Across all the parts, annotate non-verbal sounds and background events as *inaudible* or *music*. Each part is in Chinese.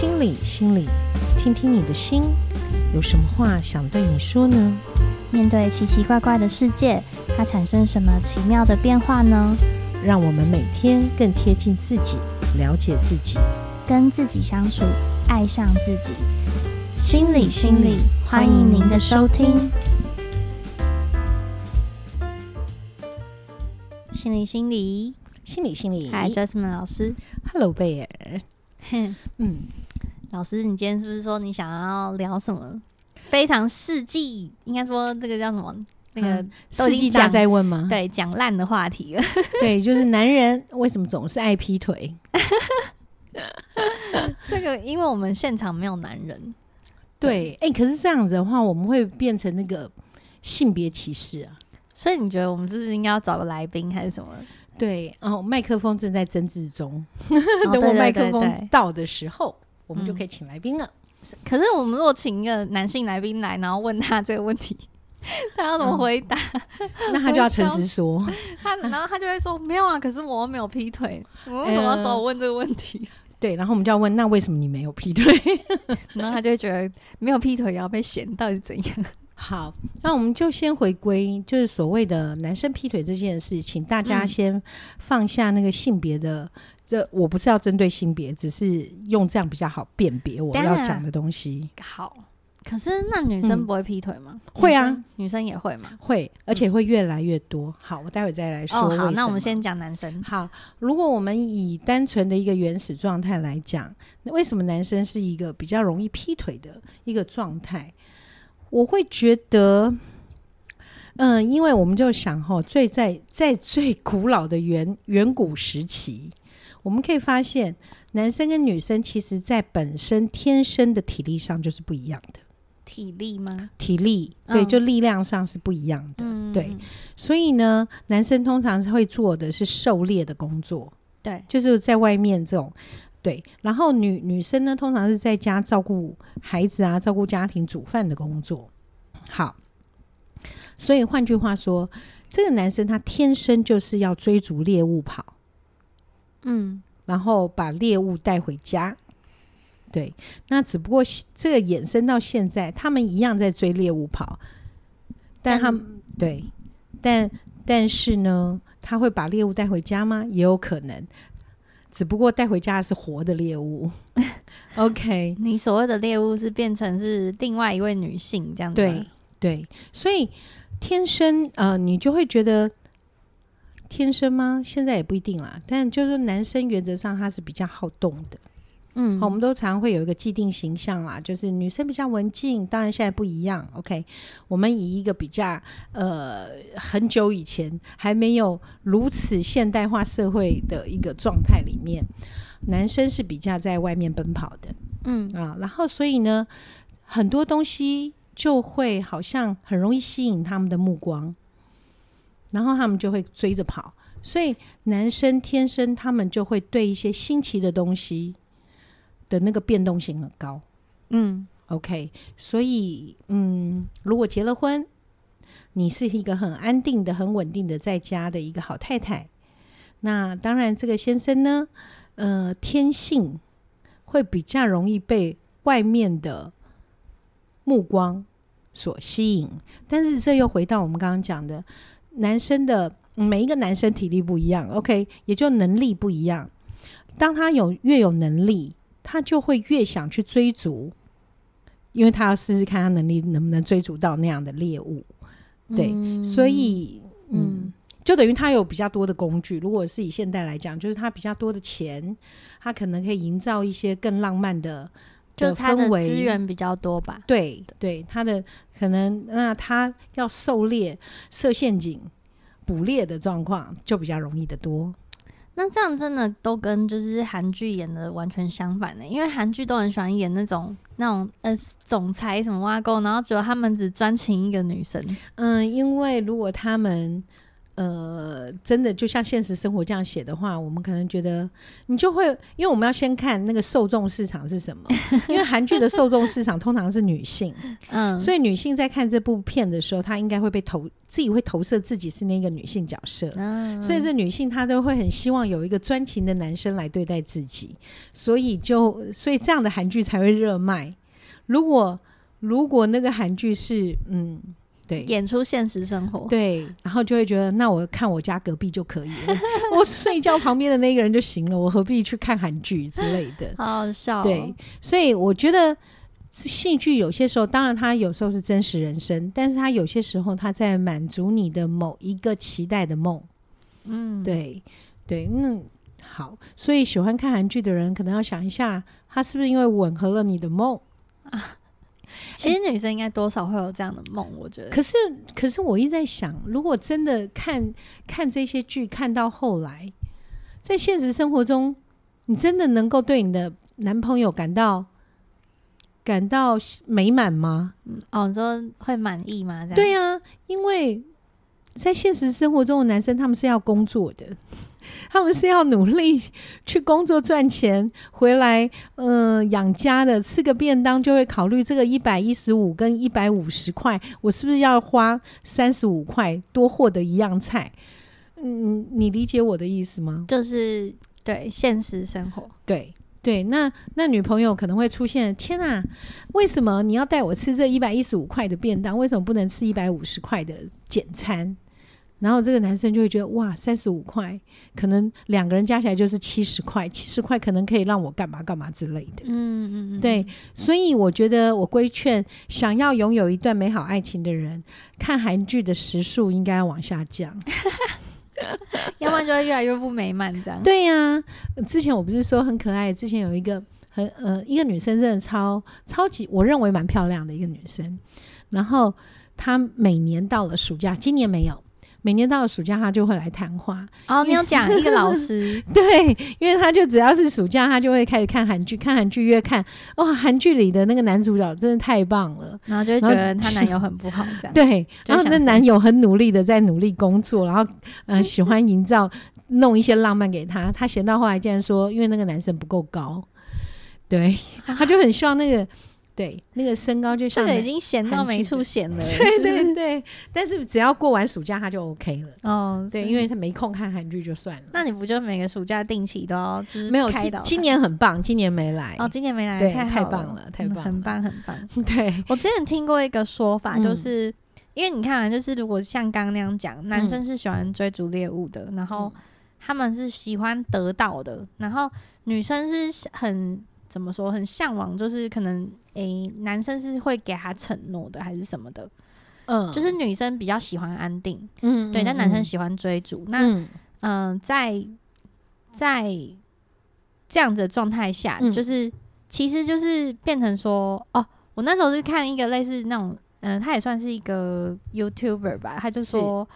心里，心里，听听你的心，有什么话想对你说呢？面对奇奇怪怪的世界，它产生什么奇妙的变化呢？让我们每天更贴近自己，了解自己，跟自己相处，爱上自己。心里，心里，欢迎您的收听。心里，心里，心里，心里。Hi Jasmine 老师，Hello 贝尔。*laughs* 嗯，老师，你今天是不是说你想要聊什么非常世纪？应该说这个叫什么？那个世纪大在问吗？*laughs* 对，讲烂的话题了。*laughs* 对，就是男人为什么总是爱劈腿？这个，因为我们现场没有男人。对，哎、欸，可是这样子的话，我们会变成那个性别歧视啊。所以你觉得我们是不是应该要找个来宾还是什么？对，哦，麦克风正在争执中，哦、*laughs* 等我麦克风到的时候，我们就可以请来宾了、嗯。可是我们如果请一个男性来宾来，然后问他这个问题，*laughs* 他要怎么回答？嗯、*laughs* 那他就要诚实说。他然后他就会说没有啊，可是我又没有劈腿，我为什么要找我问这个问题、呃？对，然后我们就要问，那为什么你没有劈腿？然后他就会觉得没有劈腿也要被嫌，到底是怎样？好，那我们就先回归，就是所谓的男生劈腿这件事情，大家先放下那个性别的。嗯、这我不是要针对性别，只是用这样比较好辨别我要讲的东西。好，可是那女生不会劈腿吗？嗯、会啊，女生也会吗？会，而且会越来越多。好，我待会再来说、哦。好，那我们先讲男生。好，如果我们以单纯的一个原始状态来讲，那为什么男生是一个比较容易劈腿的一个状态？我会觉得，嗯，因为我们就想哈，最在在最古老的远远古时期，我们可以发现，男生跟女生其实在本身天生的体力上就是不一样的。体力吗？体力，对，就力量上是不一样的。嗯、对，所以呢，男生通常会做的是狩猎的工作，对，就是在外面这种。对，然后女女生呢，通常是在家照顾孩子啊，照顾家庭、煮饭的工作。好，所以换句话说，这个男生他天生就是要追逐猎物跑，嗯，然后把猎物带回家。对，那只不过这个衍生到现在，他们一样在追猎物跑，但他们对，但但是呢，他会把猎物带回家吗？也有可能。只不过带回家的是活的猎物，*laughs* OK？你所谓的猎物是变成是另外一位女性这样子？对对，所以天生呃，你就会觉得天生吗？现在也不一定啦，但就是男生原则上他是比较好动的。嗯，好，我们都常会有一个既定形象啦，就是女生比较文静。当然现在不一样，OK？我们以一个比较呃很久以前还没有如此现代化社会的一个状态里面，男生是比较在外面奔跑的，嗯啊，然后所以呢，很多东西就会好像很容易吸引他们的目光，然后他们就会追着跑，所以男生天生他们就会对一些新奇的东西。的那个变动性很高，嗯，OK，所以，嗯，如果结了婚，你是一个很安定的、很稳定的在家的一个好太太，那当然，这个先生呢，呃，天性会比较容易被外面的目光所吸引，但是这又回到我们刚刚讲的，男生的每一个男生体力不一样，OK，也就能力不一样，当他有越有能力。他就会越想去追逐，因为他要试试看他能力能不能追逐到那样的猎物，对，嗯、所以嗯，嗯，就等于他有比较多的工具。如果是以现代来讲，就是他比较多的钱，他可能可以营造一些更浪漫的，氛围，就他的资源比较多吧。对对，他的可能那他要狩猎、设陷阱、捕猎的状况就比较容易得多。那这样真的都跟就是韩剧演的完全相反呢？因为韩剧都很喜欢演那种那种呃总裁什么挖沟，然后只有他们只专情一个女生。嗯，因为如果他们呃，真的就像现实生活这样写的话，我们可能觉得你就会，因为我们要先看那个受众市场是什么。*laughs* 因为韩剧的受众市场通常是女性，嗯，所以女性在看这部片的时候，她应该会被投自己会投射自己是那个女性角色，嗯，所以这女性她都会很希望有一个专情的男生来对待自己，所以就所以这样的韩剧才会热卖。如果如果那个韩剧是嗯。对，演出现实生活，对，然后就会觉得，那我看我家隔壁就可以了，*laughs* 我睡觉旁边的那个人就行了，我何必去看韩剧之类的？好好笑哦。对，所以我觉得戏剧有些时候，当然它有时候是真实人生，但是它有些时候它在满足你的某一个期待的梦。嗯，对，对，嗯好，所以喜欢看韩剧的人可能要想一下，他是不是因为吻合了你的梦啊？*laughs* 其实女生应该多少会有这样的梦，我觉得。可是，可是我一直在想，如果真的看看这些剧，看到后来，在现实生活中，你真的能够对你的男朋友感到感到美满吗？嗯哦，你说会满意吗？对啊，因为在现实生活中的男生，他们是要工作的。他们是要努力去工作赚钱回来，呃，养家的。吃个便当就会考虑这个一百一十五跟一百五十块，我是不是要花三十五块多获得一样菜？嗯，你理解我的意思吗？就是对现实生活，对对。那那女朋友可能会出现：天啊，为什么你要带我吃这一百一十五块的便当？为什么不能吃一百五十块的简餐？然后这个男生就会觉得哇，三十五块，可能两个人加起来就是七十块，七十块可能可以让我干嘛干嘛之类的。嗯嗯嗯，对，所以我觉得我规劝想要拥有一段美好爱情的人，看韩剧的时数应该要往下降，*laughs* 要不然就会越来越不美满这样。对呀、啊，之前我不是说很可爱，之前有一个很呃一个女生真的超超级，我认为蛮漂亮的一个女生，然后她每年到了暑假，今年没有。每年到了暑假，他就会来谈话。哦，你要讲一个老师，*laughs* 对，因为他就只要是暑假，他就会开始看韩剧，看韩剧越看，哇，韩剧里的那个男主角真的太棒了，然后就会觉得他男友很不好，这样。*laughs* 对，然后那男友很努力的在努力工作，然后嗯、呃，*laughs* 喜欢营造弄一些浪漫给他。他闲到后来竟然说，因为那个男生不够高，对，他就很希望那个。对，那个身高就像这个已经闲到没处闲了。*laughs* 对对对，但是只要过完暑假，他就 OK 了。哦，对，因为他没空看韩剧就算了。那你不就每个暑假定期都要就是没有开导？今年很棒，今年没来。哦，今年没来，对，太棒了，太棒，很棒，很棒。*laughs* 对，我之前听过一个说法，就是因为你看啊，就是如果像刚刚那样讲，男生是喜欢追逐猎物的，然后他们是喜欢得到的，然后女生是很。怎么说？很向往，就是可能诶、欸，男生是会给他承诺的，还是什么的？嗯，就是女生比较喜欢安定，嗯，对，但男生喜欢追逐。嗯、那嗯、呃，在在这样子的状态下，嗯、就是其实就是变成说，哦，我那时候是看一个类似那种，嗯、呃，他也算是一个 YouTuber 吧，他就说，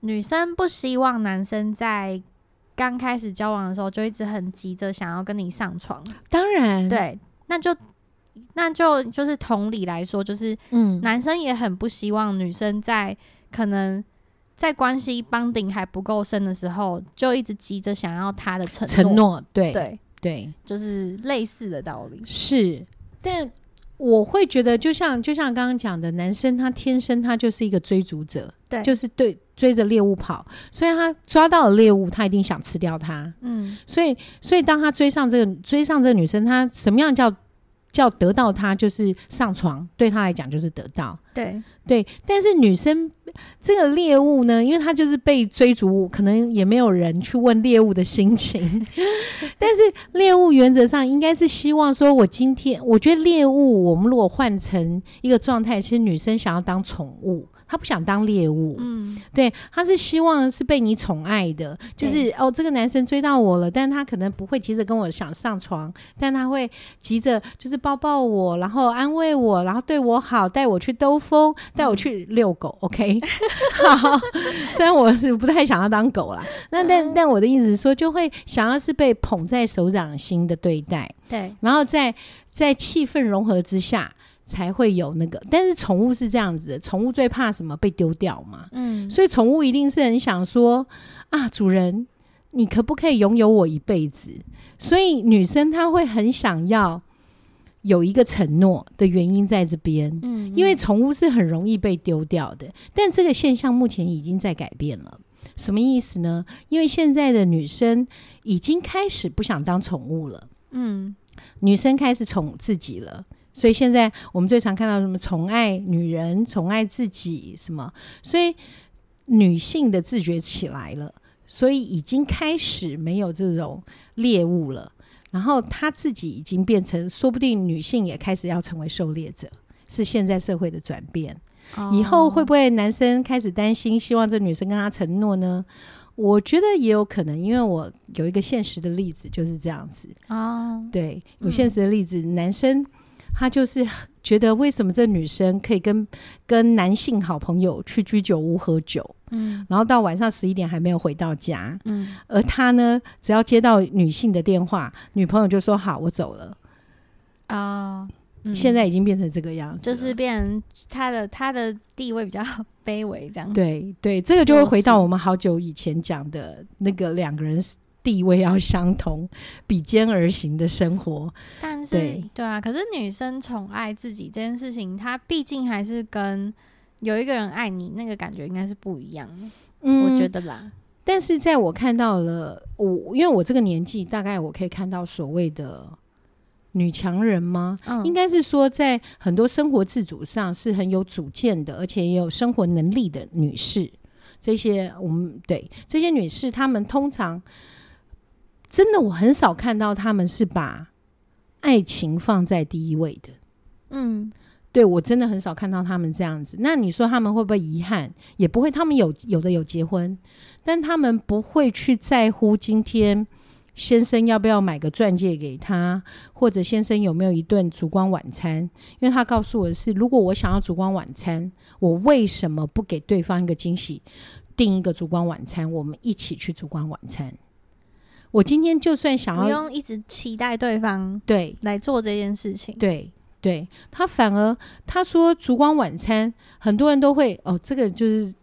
女生不希望男生在。刚开始交往的时候，就一直很急着想要跟你上床。当然，对，那就那就就是同理来说，就是嗯，男生也很不希望女生在可能在关系 bonding 还不够深的时候，就一直急着想要他的承诺。承诺，对对对，就是类似的道理。是，但我会觉得，就像就像刚刚讲的，男生他天生他就是一个追逐者，对，就是对。追着猎物跑，所以他抓到了猎物，他一定想吃掉它。嗯，所以，所以当他追上这个追上这个女生，他什么样叫叫得到他？就是上床，对他来讲就是得到。对对，但是女生这个猎物呢，因为她就是被追逐，可能也没有人去问猎物的心情。*laughs* 但是猎物原则上应该是希望说，我今天我觉得猎物，我们如果换成一个状态，其实女生想要当宠物。他不想当猎物，嗯，对，他是希望是被你宠爱的，就是哦，这个男生追到我了，但他可能不会急着跟我想上床，但他会急着就是抱抱我，然后安慰我，然后对我好，带我去兜风，带我去遛狗，嗯，OK，*laughs* 好，虽然我是不太想要当狗啦，那但但我的意思是说，就会想要是被捧在手掌心的对待，对，然后在在气氛融合之下。才会有那个。但是宠物是这样子的，宠物最怕什么？被丢掉嘛。嗯，所以宠物一定是很想说啊，主人，你可不可以拥有我一辈子？所以女生她会很想要有一个承诺的原因在这边。嗯，嗯，因为宠物是很容易被丢掉的，但这个现象目前已经在改变了。什么意思呢？因为现在的女生已经开始不想当宠物了。嗯，女生开始宠自己了，所以现在我们最常看到什么宠爱女人、宠爱自己什么，所以女性的自觉起来了，所以已经开始没有这种猎物了。然后她自己已经变成，说不定女性也开始要成为狩猎者，是现在社会的转变。以后会不会男生开始担心，希望这女生跟他承诺呢？我觉得也有可能，因为我有一个现实的例子就是这样子啊。对，有现实的例子，嗯、男生他就是觉得为什么这女生可以跟跟男性好朋友去居酒屋喝酒，嗯，然后到晚上十一点还没有回到家，嗯，而他呢，只要接到女性的电话，女朋友就说好，我走了啊。嗯、现在已经变成这个样子，就是变成他的他的地位比较 *laughs* 卑微，这样。对对，这个就会回到我们好久以前讲的那个两个人地位要相同，比肩而行的生活。但是对，对啊，可是女生宠爱自己这件事情，她毕竟还是跟有一个人爱你那个感觉应该是不一样的。嗯，我觉得啦。但是在我看到了我，因为我这个年纪，大概我可以看到所谓的。女强人吗？嗯、应该是说，在很多生活自主上是很有主见的，而且也有生活能力的女士。这些我们对这些女士，她们通常真的，我很少看到他们是把爱情放在第一位的。嗯，对，我真的很少看到他们这样子。那你说他们会不会遗憾？也不会。他们有有的有结婚，但他们不会去在乎今天。先生要不要买个钻戒给他，或者先生有没有一顿烛光晚餐？因为他告诉我的是，如果我想要烛光晚餐，我为什么不给对方一个惊喜，订一个烛光晚餐，我们一起去烛光晚餐？我今天就算想要，不用一直期待对方对来做这件事情。对对，他反而他说烛光晚餐，很多人都会哦，这个就是。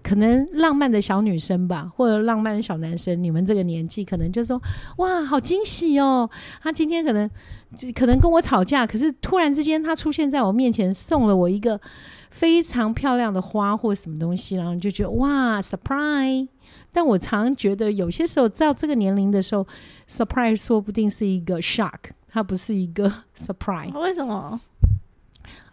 可能浪漫的小女生吧，或者浪漫的小男生，你们这个年纪可能就说：“哇，好惊喜哦！他今天可能就可能跟我吵架，可是突然之间他出现在我面前，送了我一个非常漂亮的花或什么东西，然后就觉得哇，surprise！但我常觉得有些时候到这个年龄的时候，surprise 说不定是一个 shock，它不是一个 *laughs* surprise。为什么？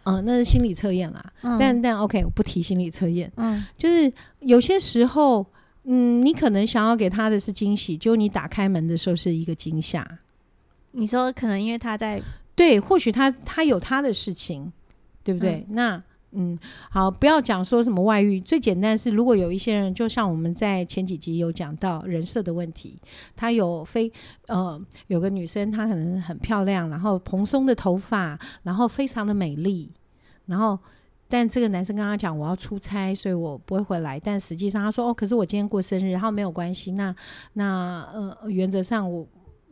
嗯，那是心理测验啦。嗯、但但 OK，我不提心理测验。嗯，就是有些时候，嗯，你可能想要给他的是惊喜，就你打开门的时候是一个惊吓。你说可能因为他在对，或许他他有他的事情，对不对？嗯、那。嗯，好，不要讲说什么外遇，最简单是，如果有一些人，就像我们在前几集有讲到人设的问题，他有非呃，有个女生她可能很漂亮，然后蓬松的头发，然后非常的美丽，然后但这个男生跟他讲我要出差，所以我不会回来，但实际上他说哦，可是我今天过生日，然后没有关系，那那呃，原则上我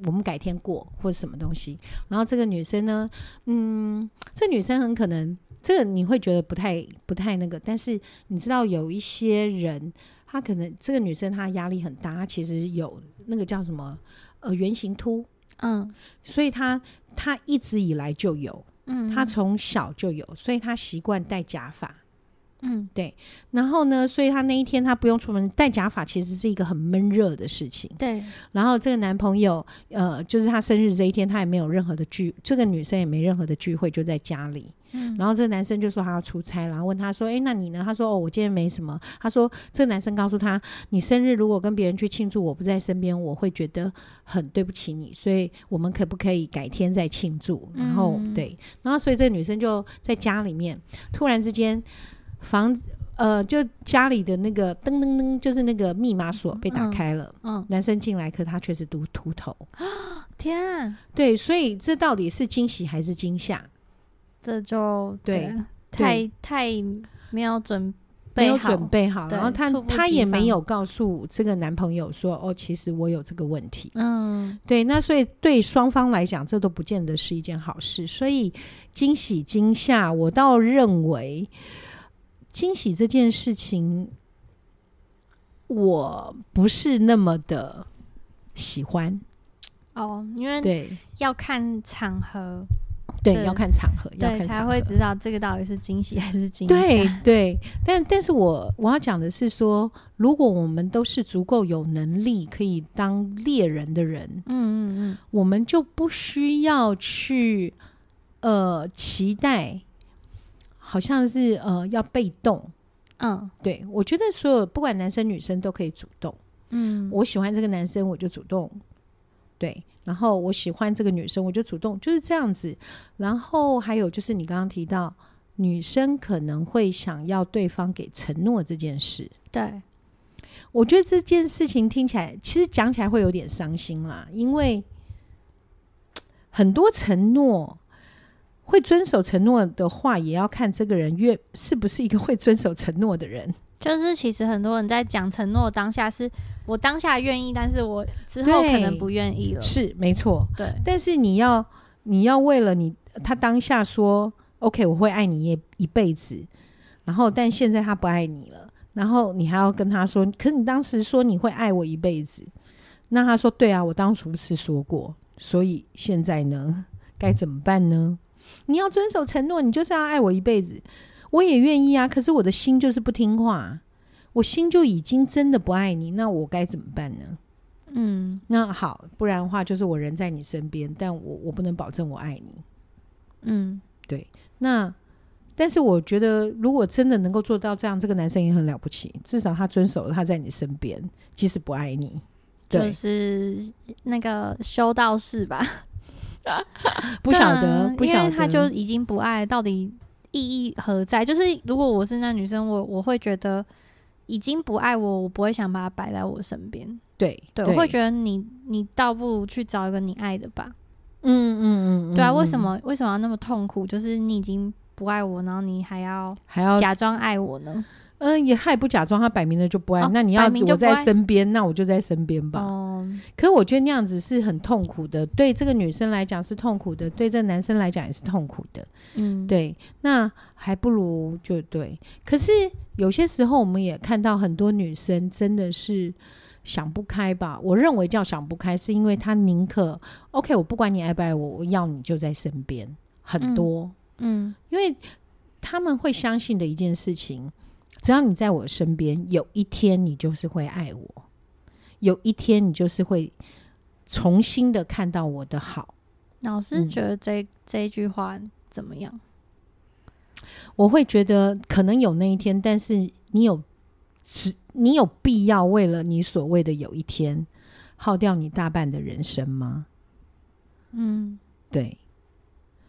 我们改天过或者什么东西，然后这个女生呢，嗯，这女生很可能。这个你会觉得不太不太那个，但是你知道有一些人，他可能这个女生她压力很大，她其实有那个叫什么呃圆形秃，嗯，所以她她一直以来就有，嗯，她从小就有，所以她习惯戴假发。嗯，对。然后呢，所以他那一天他不用出门，戴假发其实是一个很闷热的事情。对。然后这个男朋友，呃，就是他生日这一天，他也没有任何的聚，这个女生也没任何的聚会，就在家里。嗯。然后这个男生就说他要出差，然后问他说：“哎，那你呢？”他说：“哦，我今天没什么。”他说：“这个男生告诉他，你生日如果跟别人去庆祝，我不在身边，我会觉得很对不起你，所以我们可不可以改天再庆祝？”然后、嗯、对，然后所以这个女生就在家里面，突然之间。房呃，就家里的那个噔噔噔，就是那个密码锁被打开了。嗯，嗯男生进来，可他却是秃秃头。*gasps* 天啊！对，所以这到底是惊喜还是惊吓？这就对，太太没有准备好，没有准备好，然后他他也没有告诉这个男朋友说，哦，其实我有这个问题。嗯，对，那所以对双方来讲，这都不见得是一件好事。所以惊喜惊吓，我倒认为惊喜这件事情，我不是那么的喜欢。哦，因为对要看场合。对，要看场合，要才会知道这个到底是惊喜还是惊吓。对对，但但是我我要讲的是说，如果我们都是足够有能力可以当猎人的人，嗯嗯嗯，我们就不需要去呃期待，好像是呃要被动。嗯，对，我觉得所有不管男生女生都可以主动。嗯，我喜欢这个男生，我就主动。对。然后我喜欢这个女生，我就主动，就是这样子。然后还有就是你刚刚提到，女生可能会想要对方给承诺这件事。对，我觉得这件事情听起来，其实讲起来会有点伤心啦，因为很多承诺，会遵守承诺的话，也要看这个人越是不是一个会遵守承诺的人。就是其实很多人在讲承诺当下，是我当下愿意，但是我之后可能不愿意了。是没错，对。但是你要你要为了你他当下说 OK，我会爱你一一辈子，然后但现在他不爱你了，然后你还要跟他说，可是你当时说你会爱我一辈子，那他说对啊，我当初是说过，所以现在呢该怎么办呢？你要遵守承诺，你就是要爱我一辈子。我也愿意啊，可是我的心就是不听话，我心就已经真的不爱你，那我该怎么办呢？嗯，那好，不然的话就是我人在你身边，但我我不能保证我爱你。嗯，对。那但是我觉得，如果真的能够做到这样，这个男生也很了不起，至少他遵守了他在你身边，即使不爱你，就是那个修道士吧？*laughs* 不晓得，不晓得，因为他就已经不爱，到底。意义何在？就是如果我是那女生，我我会觉得已经不爱我，我不会想把他摆在我身边。对，对，我会觉得你你倒不如去找一个你爱的吧。嗯嗯嗯，对啊，为什么为什么要那么痛苦？就是你已经不爱我，然后你还要还要假装爱我呢？嗯，也他也不假装，他摆明了就不爱。哦、那你要我在身边，那我就在身边吧。哦，可我觉得那样子是很痛苦的，对这个女生来讲是痛苦的，对这个男生来讲也是痛苦的。嗯，对，那还不如就对。可是有些时候，我们也看到很多女生真的是想不开吧？我认为叫想不开，是因为她宁可 OK，我不管你爱不爱我，我要你就在身边。很多，嗯，嗯，因为他们会相信的一件事情。只要你在我身边，有一天你就是会爱我，有一天你就是会重新的看到我的好。老师觉得这、嗯、这一句话怎么样？我会觉得可能有那一天，但是你有只你有必要为了你所谓的有一天耗掉你大半的人生吗？嗯，对。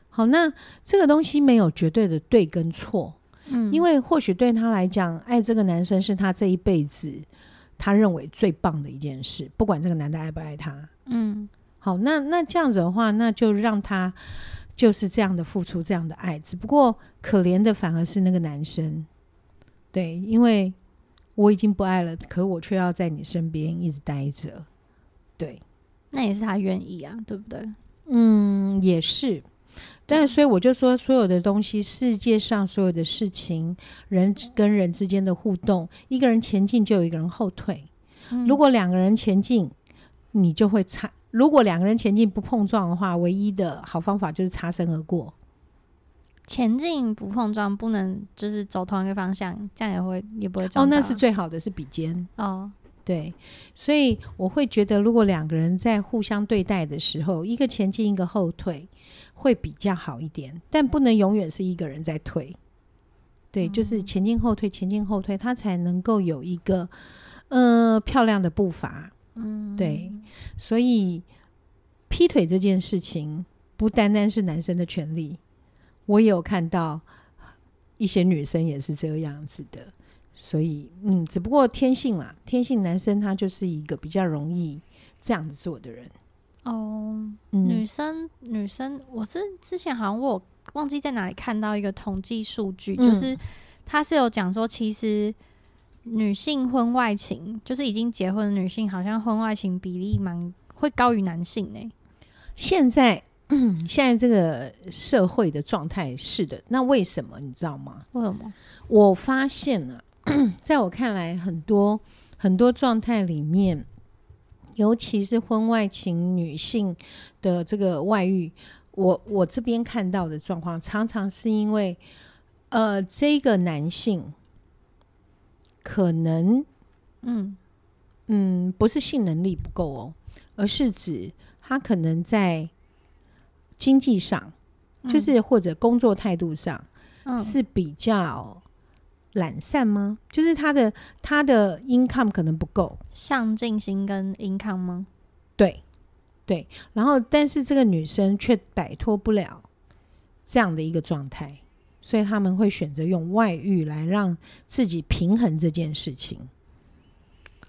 好，那这个东西没有绝对的对跟错。嗯，因为或许对他来讲，爱这个男生是他这一辈子他认为最棒的一件事，不管这个男的爱不爱他。嗯，好，那那这样子的话，那就让他就是这样的付出这样的爱。只不过可怜的反而是那个男生，对，因为我已经不爱了，可我却要在你身边一直待着。对，那也是他愿意啊，对不对？嗯，也是。但所以我就说，所有的东西，世界上所有的事情，人跟人之间的互动，一个人前进就有一个人后退。嗯、如果两个人前进，你就会擦；如果两个人前进不碰撞的话，唯一的好方法就是擦身而过。前进不碰撞，不能就是走同一个方向，这样也会也不会撞。哦，那是最好的，是比肩。哦，对，所以我会觉得，如果两个人在互相对待的时候，一个前进，一个后退。会比较好一点，但不能永远是一个人在退。对，就是前进后退，前进后退，他才能够有一个呃漂亮的步伐。嗯，对。所以劈腿这件事情不单单是男生的权利，我也有看到一些女生也是这个样子的。所以，嗯，只不过天性啦，天性男生他就是一个比较容易这样子做的人。哦，女生，女生，我是之前好像我忘记在哪里看到一个统计数据，嗯、就是他是有讲说，其实女性婚外情，就是已经结婚的女性，好像婚外情比例蛮会高于男性呢、欸。现在，*clears throat* 现在这个社会的状态是的，那为什么你知道吗？为什么？我发现了、啊，*clears throat* 在我看来，很多很多状态里面，尤其是婚外情，女性的这个外遇，我我这边看到的状况，常常是因为，呃，这个男性可能，嗯嗯，不是性能力不够哦，而是指他可能在经济上，就是或者工作态度上，是比较。懒散吗？就是他的他的 income 可能不够，上进心跟 income 吗？对对，然后但是这个女生却摆脱不了这样的一个状态，所以他们会选择用外遇来让自己平衡这件事情。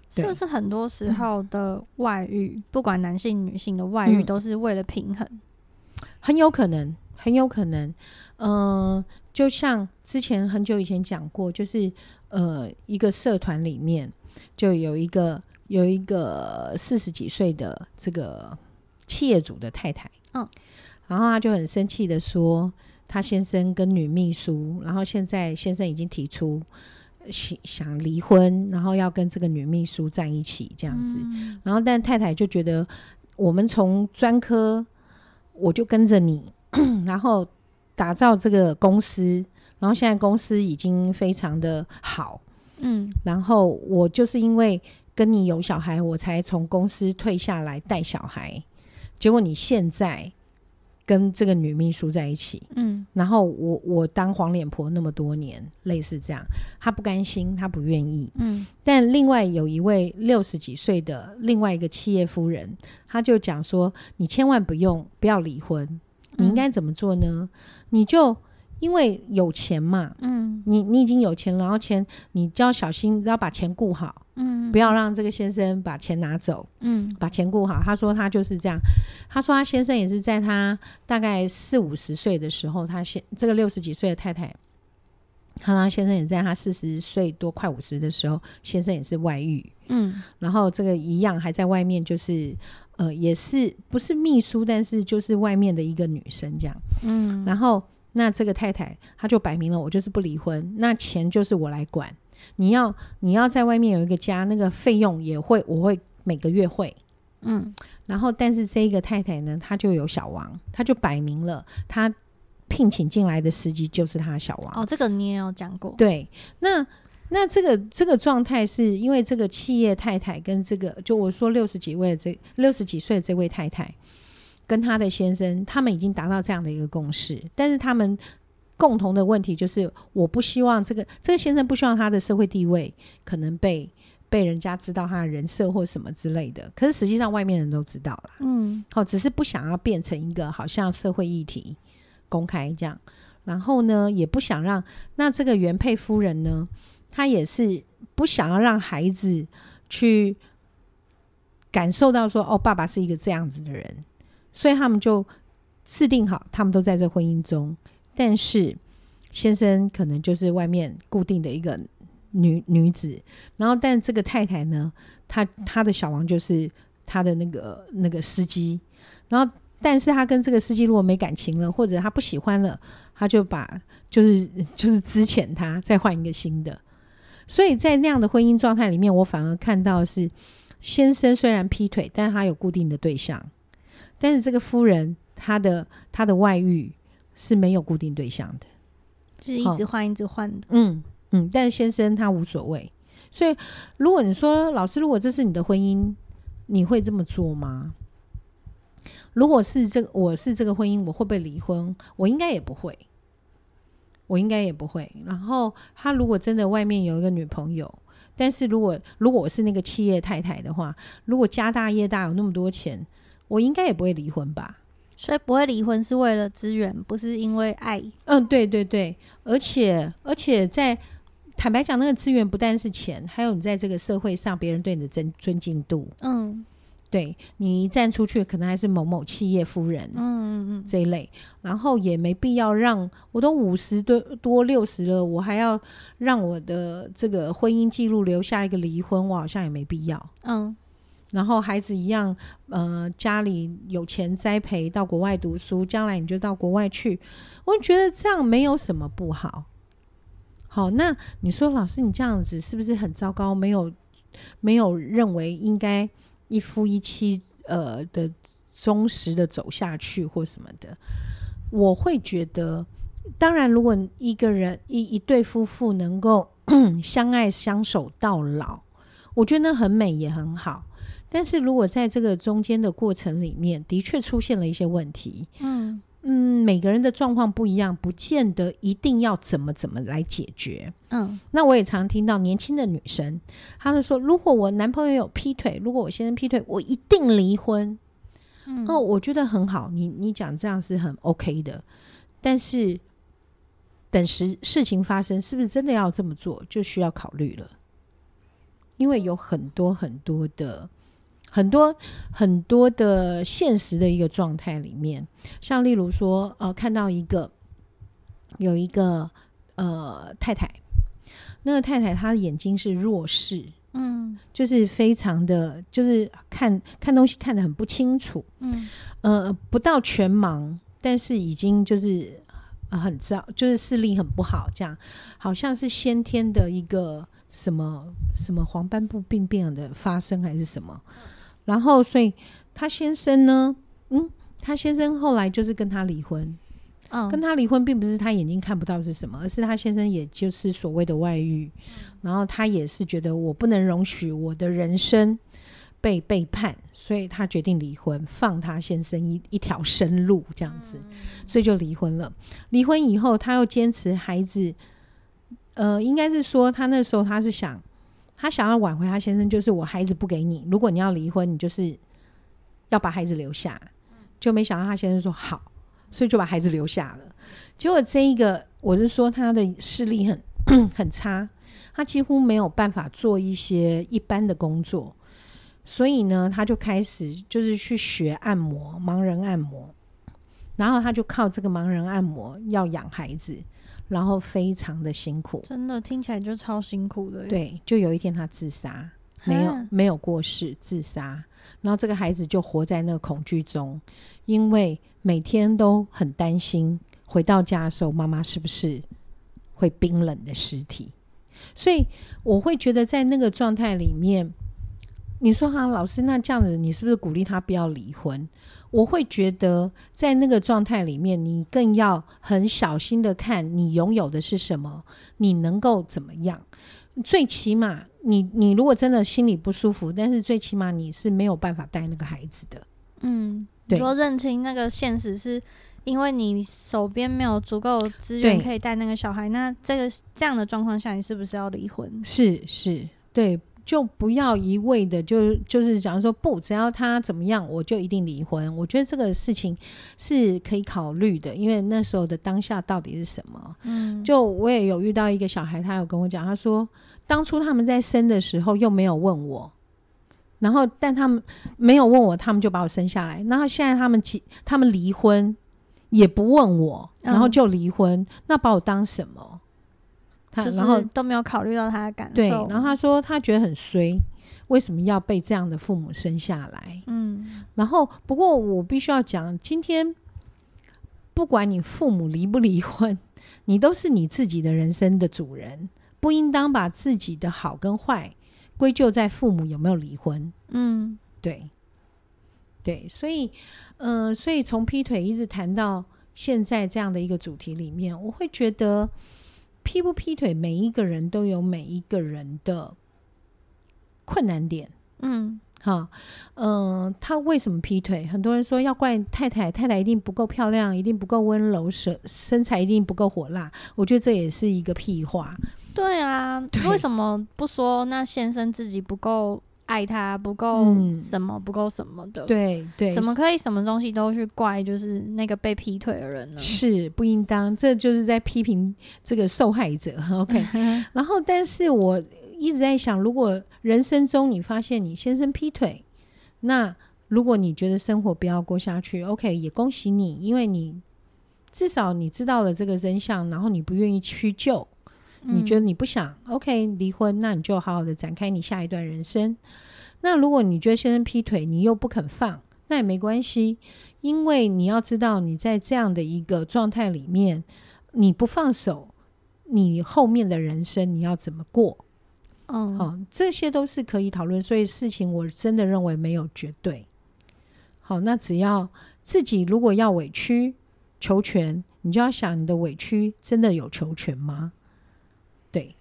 是不是很多时候的外遇，嗯、不管男性女性的外遇，都是为了平衡？嗯、很有可能，很有可能，嗯、呃。就像之前很久以前讲过，就是呃，一个社团里面就有一个有一个四十几岁的这个企业主的太太，嗯，然后他就很生气的说，他先生跟女秘书，然后现在先生已经提出想想离婚，然后要跟这个女秘书在一起这样子，嗯，然后但太太就觉得我们从专科我就跟着你，然后。打造这个公司，然后现在公司已经非常的好，嗯，然后我就是因为跟你有小孩，我才从公司退下来带小孩，结果你现在跟这个女秘书在一起，嗯，然后我我当黄脸婆那么多年，类似这样，她不甘心，她不愿意，嗯，但另外有一位六十几岁的另外一个企业夫人，她就讲说，你千万不用不要离婚。你应该怎么做呢？你就因为有钱嘛，嗯，你你已经有钱，然后钱你就要小心，要把钱顾好，嗯，不要让这个先生把钱拿走，嗯，把钱顾好。他说他就是这样，他说他先生也是在他大概四五十岁的时候，他先这个六十几岁的太太，他他先生也在他四十岁多快五十的时候，先生也是外遇，嗯，然后这个一样还在外面就是。呃，也是不是秘书，但是就是外面的一个女生这样。嗯，然后那这个太太，她就摆明了，我就是不离婚，那钱就是我来管。你要你要在外面有一个家，那个费用也会我会每个月会。嗯，然后但是这一个太太呢，她就有小王，她就摆明了，她聘请进来的司机就是她小王。哦，这个你也有讲过。对，那。那这个这个状态是因为这个企业太太跟这个就我说六十几位的这六十几岁的这位太太跟她的先生，他们已经达到这样的一个共识，但是他们共同的问题就是，我不希望这个这个先生不希望他的社会地位可能被被人家知道他的人设或什么之类的，可是实际上外面人都知道了，嗯，好，只是不想要变成一个好像社会议题公开这样，然后呢，也不想让那这个原配夫人呢。他也是不想要让孩子去感受到说，哦，爸爸是一个这样子的人，所以他们就制定好，他们都在这婚姻中。但是先生可能就是外面固定的一个女女子，然后但这个太太呢，她她的小王就是他的那个那个司机，然后但是他跟这个司机如果没感情了，或者他不喜欢了，他就把就是就是支遣他，再换一个新的。所以在那样的婚姻状态里面，我反而看到是先生虽然劈腿，但他有固定的对象，但是这个夫人她的她的外遇是没有固定对象的，就是一直换一直换的。嗯嗯，但是先生他无所谓。所以如果你说老师，如果这是你的婚姻，你会这么做吗？如果是这个，我是这个婚姻，我会不会离婚？我应该也不会。我应该也不会。然后他如果真的外面有一个女朋友，但是如果如果我是那个企业太太的话，如果家大业大有那么多钱，我应该也不会离婚吧？所以不会离婚是为了资源，不是因为爱。嗯，对对对，而且而且在坦白讲，那个资源不但是钱，还有你在这个社会上别人对你的尊尊敬度。嗯。对，你一站出去，可能还是某某企业夫人，嗯，嗯，这一类，然后也没必要让我都五十多多六十了，我还要让我的这个婚姻记录留下一个离婚，我好像也没必要。嗯，然后孩子一样，呃，家里有钱栽培到国外读书，将来你就到国外去，我觉得这样没有什么不好。好，那你说老师，你这样子是不是很糟糕？没有，没有认为应该一夫一妻呃的。忠实的走下去或什么的，我会觉得，当然，如果一个人一一对夫妇能够 *coughs* 相爱相守到老，我觉得很美也很好。但是如果在这个中间的过程里面，的确出现了一些问题，嗯嗯，每个人的状况不一样，不见得一定要怎么怎么来解决。嗯，那我也常听到年轻的女生，她们说：“如果我男朋友有劈腿，如果我先生劈腿，我一定离婚。”嗯、哦，我觉得很好，你你讲这样是很 OK 的，但是等时事情发生，是不是真的要这么做，就需要考虑了，因为有很多很多的很多很多的现实的一个状态里面，像例如说，呃，看到一个有一个呃太太，那个太太她的眼睛是弱视。嗯，就是非常的，就是看看东西看得很不清楚。嗯，呃，不到全盲，但是已经就是很糟，就是视力很不好，这样好像是先天的一个什么什么黄斑部病变的发生还是什么。然后，所以他先生呢，嗯，他先生后来就是跟他离婚。嗯，跟他离婚并不是他眼睛看不到是什么，而是他先生也就是所谓的外遇，然后他也是觉得我不能容许我的人生被背叛，所以他决定离婚，放他先生一一条生路这样子，所以就离婚了。离婚以后，他又坚持孩子，呃，应该是说他那时候他是想，他想要挽回他先生，就是我孩子不给你，如果你要离婚，你就是要把孩子留下，就没想到他先生说好。所以就把孩子留下了。结果这一个，我是说他的视力很 *coughs* 很差，他几乎没有办法做一些一般的工作。所以呢，他就开始就是去学按摩，盲人按摩。然后他就靠这个盲人按摩要养孩子，然后非常的辛苦。真的听起来就超辛苦的。对，就有一天他自杀，没有没有过世，自杀。然后这个孩子就活在那个恐惧中，因为每天都很担心回到家的时候，妈妈是不是会冰冷的尸体。所以我会觉得在那个状态里面，你说哈，老师，那这样子你是不是鼓励他不要离婚？我会觉得在那个状态里面，你更要很小心的看你拥有的是什么，你能够怎么样。最起码，你你如果真的心里不舒服，但是最起码你是没有办法带那个孩子的。嗯，对。你说认清那个现实，是因为你手边没有足够资源可以带那个小孩。那这个这样的状况下，你是不是要离婚？是是，对。就不要一味的就就是假如说不，只要他怎么样，我就一定离婚。我觉得这个事情是可以考虑的，因为那时候的当下到底是什么？嗯，就我也有遇到一个小孩，他有跟我讲，他说当初他们在生的时候又没有问我，然后但他们没有问我，他们就把我生下来。然后现在他们结他们离婚也不问我，然后就离婚，嗯，那把我当什么？然后都没有考虑到他的感受。对，然后他说他觉得很衰，为什么要被这样的父母生下来？嗯，然后不过我必须要讲，今天不管你父母离不离婚，你都是你自己的人生的主人，不应当把自己的好跟坏归咎在父母有没有离婚。嗯，对，对，所以，嗯、呃，所以从劈腿一直谈到现在这样的一个主题里面，我会觉得。劈不劈腿，每一个人都有每一个人的困难点。嗯，好，嗯、呃，他为什么劈腿？很多人说要怪太太，太太一定不够漂亮，一定不够温柔，身身材一定不够火辣。我觉得这也是一个屁话。对啊，对，为什么不说那先生自己不够？爱他不够什么，不够什么的，对对，怎么可以什么东西都去怪就是那个被劈腿的人呢？是不应当，这就是在批评这个受害者。*laughs* OK，*laughs* 然后，但是我一直在想，如果人生中你发现你先生劈腿，那如果你觉得生活不要过下去，OK，也恭喜你，因为你至少你知道了这个真相，然后你不愿意去救，你觉得你不想、嗯、OK 离婚，那你就好好的展开你下一段人生。那如果你觉得先生劈腿，你又不肯放，那也没关系，因为你要知道你在这样的一个状态里面，你不放手，你后面的人生你要怎么过？嗯，好，这些都是可以讨论，所以事情我真的认为没有绝对。好，那只要自己如果要委曲求全，你就要想你的委屈真的有求全吗？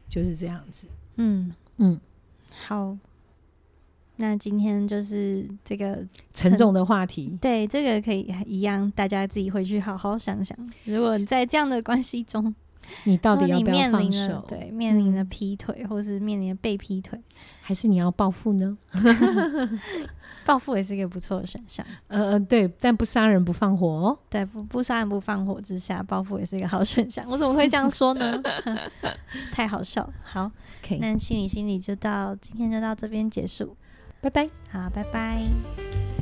对，就是这样子。嗯嗯，好，那今天就是这个沉重的话题。对，这个可以一样，大家自己回去好好想想。如果在这样的关系中，你到底要不要放手？对，面临了劈腿，或是面临了被劈腿，还是你要报复呢？*laughs* 报复也是一个不错的选项。*laughs* 呃呃，对，但不杀人不放火哦。对，不不杀人不放火之下，报复也是一个好选项。我怎么会这样说呢？*laughs* 太好笑。好.那心理心理就到今天就到这边结束，拜拜。好，拜拜。